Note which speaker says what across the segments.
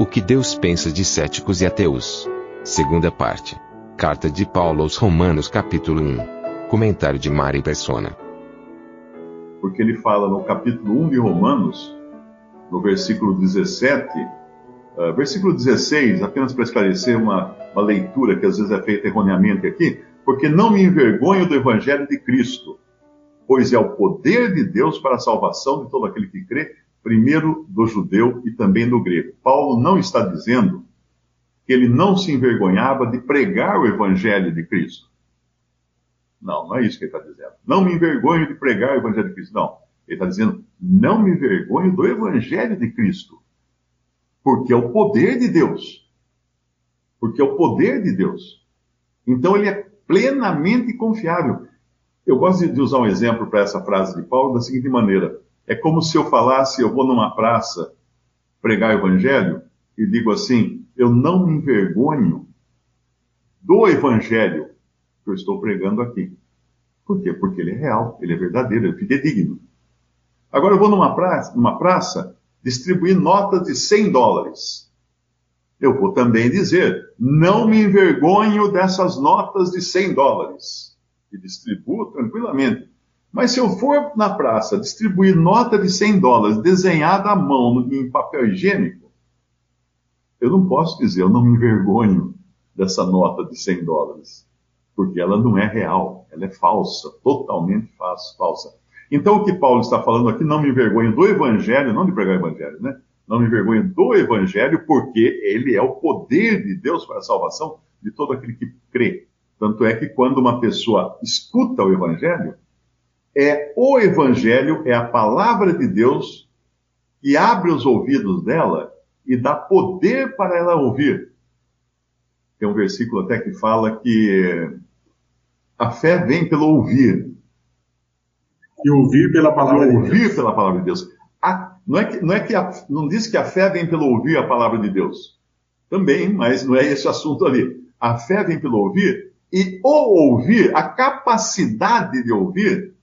Speaker 1: O que Deus pensa de céticos e ateus. Segunda parte. Carta de Paulo aos Romanos capítulo 1. Comentário de Mari Persona.
Speaker 2: Porque ele fala no capítulo 1 de Romanos no versículo 17, uh, versículo 16, apenas para esclarecer uma, uma leitura que às vezes é feita erroneamente aqui, porque não me envergonho do evangelho de Cristo, pois é o poder de Deus para a salvação de todo aquele que crê, primeiro do judeu e também do grego. Paulo não está dizendo que ele não se envergonhava de pregar o evangelho de Cristo. Não, não é isso que ele está dizendo. Não me envergonho de pregar o evangelho de Cristo. Não. Ele está dizendo: não me envergonho do Evangelho de Cristo, porque é o poder de Deus. Porque é o poder de Deus. Então ele é plenamente confiável. Eu gosto de usar um exemplo para essa frase de Paulo da seguinte maneira: é como se eu falasse, eu vou numa praça pregar Evangelho e digo assim: eu não me envergonho do Evangelho que eu estou pregando aqui. Por quê? Porque ele é real, ele é verdadeiro, ele é fidedigno. Agora eu vou numa praça, numa praça distribuir notas de 100 dólares. Eu vou também dizer, não me envergonho dessas notas de 100 dólares. E distribuo tranquilamente. Mas se eu for na praça distribuir nota de 100 dólares desenhada à mão em papel higiênico, eu não posso dizer, eu não me envergonho dessa nota de 100 dólares. Porque ela não é real, ela é falsa, totalmente falsa. Então, o que Paulo está falando aqui, não me envergonho do Evangelho, não de pregar o Evangelho, né? Não me envergonho do Evangelho, porque ele é o poder de Deus para a salvação de todo aquele que crê. Tanto é que quando uma pessoa escuta o Evangelho, é o Evangelho, é a palavra de Deus que abre os ouvidos dela e dá poder para ela ouvir. Tem um versículo até que fala que a fé vem pelo ouvir
Speaker 3: e ouvir pela palavra
Speaker 2: e
Speaker 3: de
Speaker 2: ouvir
Speaker 3: Deus.
Speaker 2: pela palavra de Deus. A, não é que, não, é que a, não diz que a fé vem pelo ouvir a palavra de Deus. Também, mas não é esse assunto ali. A fé vem pelo ouvir e o ouvir, a capacidade de ouvir,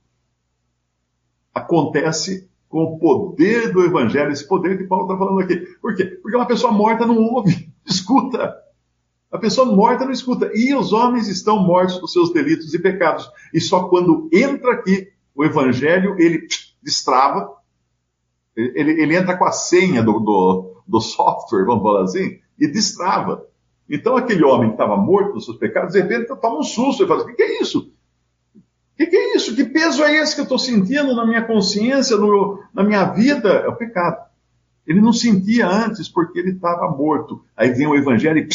Speaker 2: acontece com o poder do evangelho, esse poder que Paulo está falando aqui. Por quê? Porque uma pessoa morta não ouve, escuta. A pessoa morta não escuta. E os homens estão mortos dos seus delitos e pecados. E só quando entra aqui o evangelho, ele destrava, ele, ele entra com a senha do, do, do, software, vamos falar assim, e destrava. Então aquele homem que estava morto dos seus pecados, de repente toma um susto e fala, o que, que é isso? O que, que, é isso? Que peso é esse que eu estou sentindo na minha consciência, no, na minha vida? É o pecado. Ele não sentia antes porque ele estava morto. Aí vem o evangelho e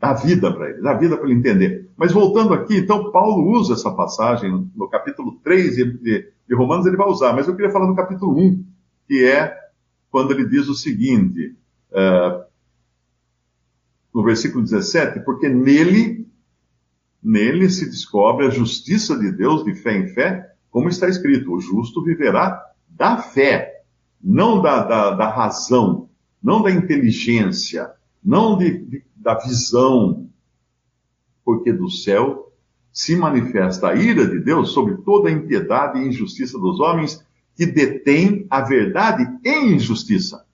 Speaker 2: dá vida para ele, dá vida para ele entender. Mas voltando aqui, então, Paulo usa essa passagem no capítulo 3 de, de Romanos, ele vai usar, mas eu queria falar no capítulo 1, que é quando ele diz o seguinte, uh, no versículo 17, porque nele, nele se descobre a justiça de Deus de fé em fé, como está escrito, o justo viverá da fé, não da, da, da razão, não da inteligência, não de, de da visão, porque do céu se manifesta a ira de Deus sobre toda a impiedade e injustiça dos homens que detêm a verdade em injustiça.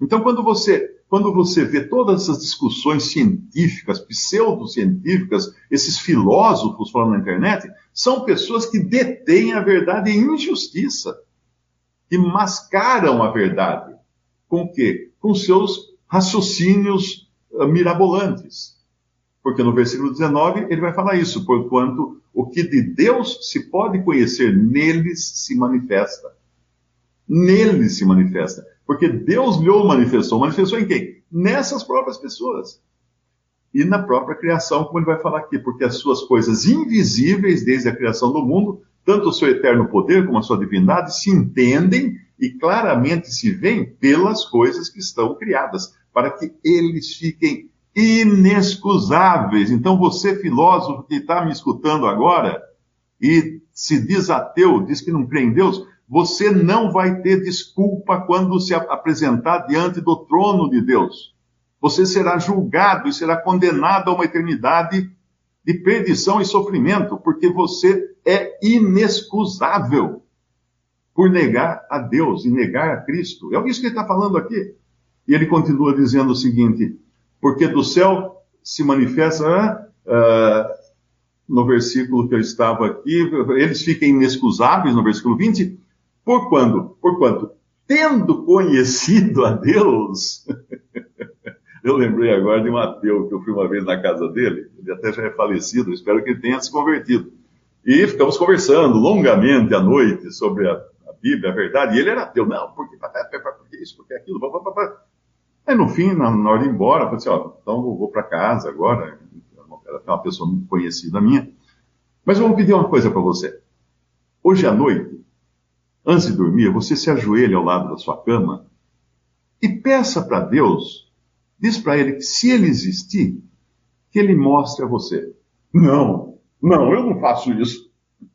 Speaker 2: Então, quando você, quando você vê todas essas discussões científicas, pseudocientíficas, esses filósofos falando na internet, são pessoas que detêm a verdade em injustiça, que mascaram a verdade. Com o quê? Com seus raciocínios eh, mirabolantes. Porque no versículo 19 ele vai falar isso, porquanto o que de Deus se pode conhecer neles se manifesta. Neles se manifesta. Porque Deus lhe manifestou. Manifestou em quem? Nessas próprias pessoas. E na própria criação, como ele vai falar aqui, porque as suas coisas invisíveis desde a criação do mundo, tanto o seu eterno poder como a sua divindade se entendem e claramente se veem pelas coisas que estão criadas, para que eles fiquem inexcusáveis. Então, você, filósofo que está me escutando agora e se diz ateu, diz que não crê em Deus, você não vai ter desculpa quando se apresentar diante do trono de Deus. Você será julgado e será condenado a uma eternidade de perdição e sofrimento, porque você é inexcusável por negar a Deus e negar a Cristo. É isso que ele está falando aqui. E ele continua dizendo o seguinte: porque do céu se manifesta, uh, no versículo que eu estava aqui, eles ficam inexcusáveis, no versículo 20, por quando? Por quanto? Tendo conhecido a Deus. eu lembrei agora de um ateu que eu fui uma vez na casa dele, ele até já é falecido, espero que ele tenha se convertido. E ficamos conversando longamente à noite sobre a, a Bíblia, a verdade, e ele era ateu. Não, porque, isso, porque aquilo, papapá. Aí no fim, na, na hora de ir embora, eu falei assim, ó, então eu vou para casa agora, era uma pessoa muito conhecida minha, mas eu vou pedir uma coisa para você. Hoje à noite, antes de dormir, você se ajoelha ao lado da sua cama e peça para Deus, diz para ele que se ele existir, que ele mostre a você. Não, não, eu não faço isso.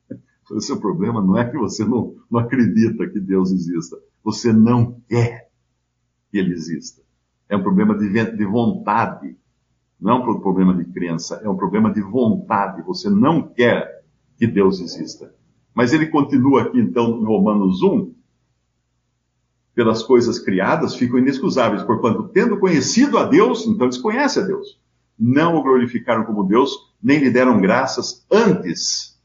Speaker 2: O seu problema não é que você não, não acredita que Deus exista, você não quer que ele exista. É um problema de, de vontade. Não é um problema de crença, é um problema de vontade. Você não quer que Deus exista. Mas ele continua aqui, então, em Romanos 1, pelas coisas criadas ficam inexcusáveis, porquanto, tendo conhecido a Deus, então eles conhecem a Deus, não o glorificaram como Deus, nem lhe deram graças, antes,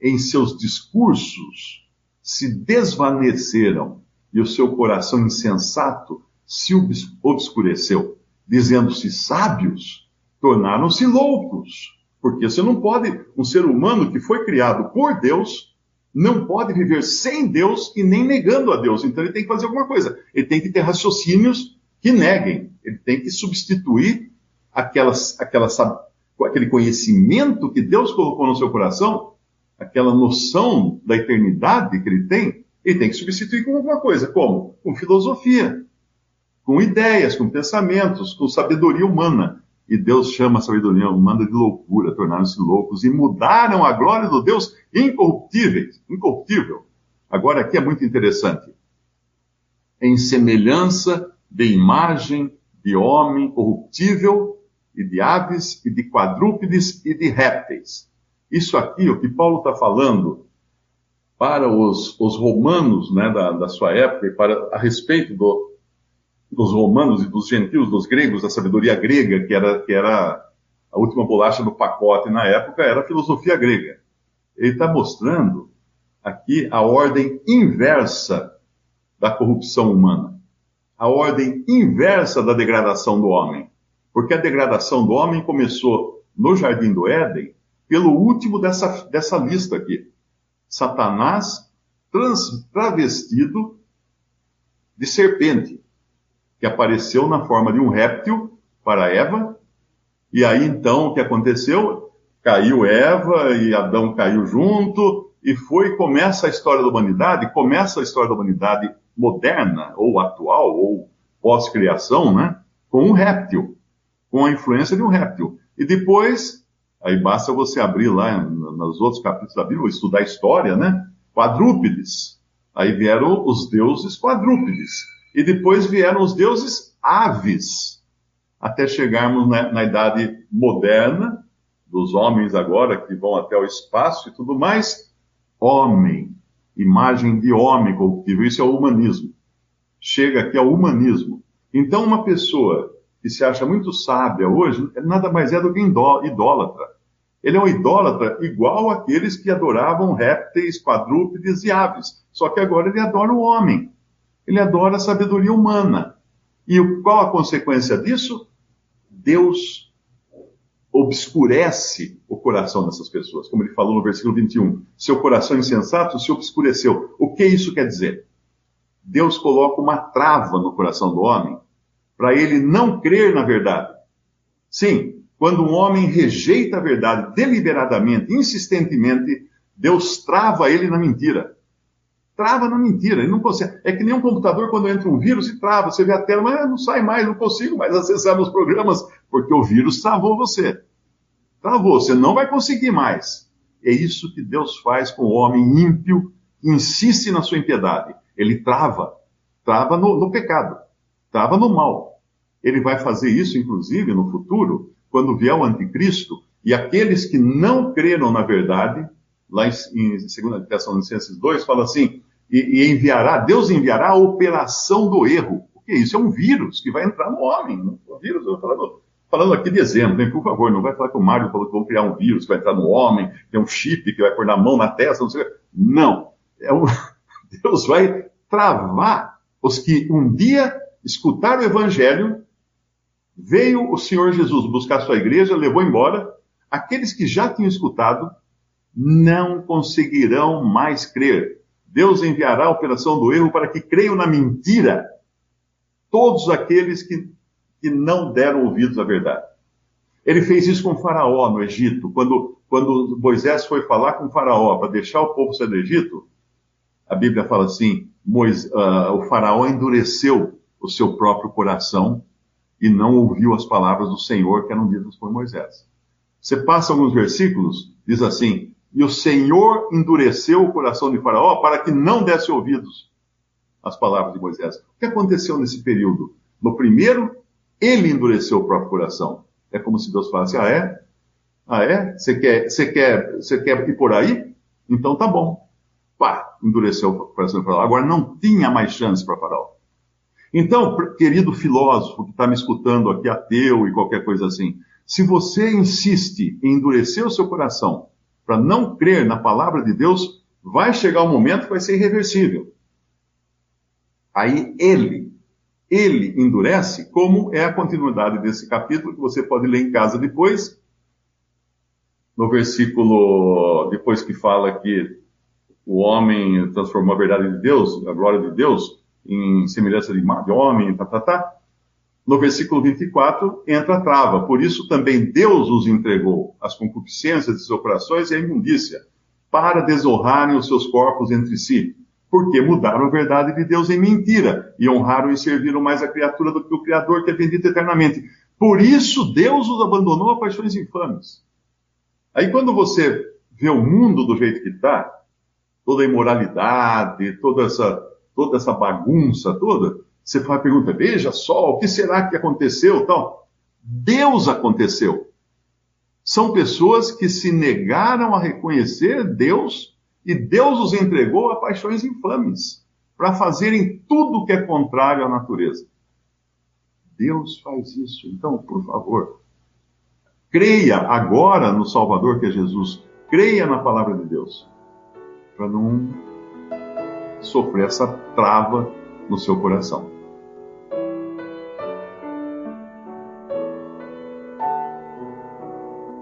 Speaker 2: em seus discursos, se desvaneceram, e o seu coração insensato se obscureceu, dizendo-se sábios, tornaram-se loucos. Porque você não pode, um ser humano que foi criado por Deus, não pode viver sem Deus e nem negando a Deus. Então ele tem que fazer alguma coisa. Ele tem que ter raciocínios que neguem. Ele tem que substituir aquelas, aquelas, aquele conhecimento que Deus colocou no seu coração, aquela noção da eternidade que ele tem, ele tem que substituir com alguma coisa. Como? Com filosofia com ideias, com pensamentos, com sabedoria humana. E Deus chama a sabedoria humana de loucura, tornaram-se loucos e mudaram a glória do Deus incorruptível. incorruptível. Agora aqui é muito interessante. Em semelhança de imagem de homem corruptível e de aves e de quadrúpedes e de répteis. Isso aqui, o que Paulo está falando para os, os romanos né, da, da, sua época e para a respeito do, dos romanos e dos gentios, dos gregos, da sabedoria grega, que era, que era a última bolacha do pacote na época, era a filosofia grega. Ele está mostrando aqui a ordem inversa da corrupção humana, a ordem inversa da degradação do homem. Porque a degradação do homem começou no Jardim do Éden, pelo último dessa, dessa lista aqui. Satanás trans, travestido de serpente que apareceu na forma de um réptil para Eva. E aí então o que aconteceu? Caiu Eva e Adão caiu junto, e foi começa a história da humanidade, começa a história da humanidade moderna, ou atual, ou pós-criação, né? Com um réptil, com a influência de um réptil. E depois, aí basta você abrir lá nos outros capítulos da Bíblia, estudar a história, né? Quadrúpedes. Aí vieram os deuses quadrúpedes e depois vieram os deuses aves, até chegarmos na, na idade moderna, dos homens agora que vão até o espaço e tudo mais. Homem, imagem de homem corruptível, isso é o humanismo. Chega aqui ao humanismo. Então, uma pessoa que se acha muito sábia hoje, nada mais é do que idólatra. Ele é um idólatra igual aqueles que adoravam répteis, quadrúpedes e aves. Só que agora ele adora o homem. Ele adora a sabedoria humana. E qual a consequência disso? Deus obscurece o coração dessas pessoas, como ele falou no versículo 21. Seu coração insensato se obscureceu. O que isso quer dizer? Deus coloca uma trava no coração do homem para ele não crer na verdade. Sim, quando um homem rejeita a verdade deliberadamente, insistentemente, Deus trava ele na mentira. Trava na mentira, ele não consegue. É que nem um computador quando entra um vírus e trava. Você vê a tela, mas não sai mais, não consigo mais acessar meus programas, porque o vírus travou você. Travou, você não vai conseguir mais. É isso que Deus faz com o homem ímpio que insiste na sua impiedade. Ele trava, trava no, no pecado, trava no mal. Ele vai fazer isso, inclusive, no futuro, quando vier o anticristo, e aqueles que não creram na verdade, lá em, em 2 Tessalonicenses 2, fala assim, e, e, enviará, Deus enviará a operação do erro. O que é isso? É um vírus que vai entrar no homem. Né? O vírus, eu falando, falando aqui de exemplo, hein? por favor, não vai falar que o Mário falou que vão criar um vírus que vai entrar no homem, que é um chip que vai pôr na mão, na testa, não sei o que. Não. É um, Deus vai travar os que um dia escutaram o evangelho, veio o Senhor Jesus buscar sua igreja, levou embora, aqueles que já tinham escutado não conseguirão mais crer. Deus enviará a operação do erro para que creiam na mentira todos aqueles que, que não deram ouvidos à verdade. Ele fez isso com Faraó no Egito. Quando, quando Moisés foi falar com Faraó para deixar o povo sair do Egito, a Bíblia fala assim: Moisés, uh, o Faraó endureceu o seu próprio coração e não ouviu as palavras do Senhor que eram ditas por Moisés. Você passa alguns versículos, diz assim: E o Senhor endureceu o coração de Faraó para que não desse ouvidos às palavras de Moisés. O que aconteceu nesse período? No primeiro, ele endureceu o próprio coração. É como se Deus falasse: Ah, é? Ah, é? Você quer, você quer, você quer ir por aí? Então tá bom. Pá, endureceu o coração de Faraó. Agora não tinha mais chance para Faraó. Então, querido filósofo que está me escutando aqui, ateu e qualquer coisa assim, se você insiste em endurecer o seu coração para não crer na palavra de Deus, vai chegar um momento que vai ser irreversível. Aí ele, ele endurece, como é a continuidade desse capítulo, que você pode ler em casa depois, no versículo, depois que fala que o homem transformou a verdade de Deus, a glória de Deus, em semelhança de homem, tá, tá, tá no versículo 24, entra a trava. Por isso também Deus os entregou as concupiscências de seus corações e a imundícia, para desonrarem os seus corpos entre si. Porque mudaram a verdade de Deus em mentira e honraram e serviram mais a criatura do que o Criador que é bendito eternamente. Por isso Deus os abandonou a paixões infames. Aí quando você vê o mundo do jeito que está, toda a imoralidade, toda essa, toda essa bagunça toda, você faz a pergunta, veja só, o que será que aconteceu? Tal. Deus aconteceu. São pessoas que se negaram a reconhecer Deus e Deus os entregou a paixões infames para fazerem tudo que é contrário à natureza. Deus faz isso. Então, por favor, creia agora no Salvador que é Jesus. Creia na palavra de Deus. Para não sofrer essa trava no seu coração.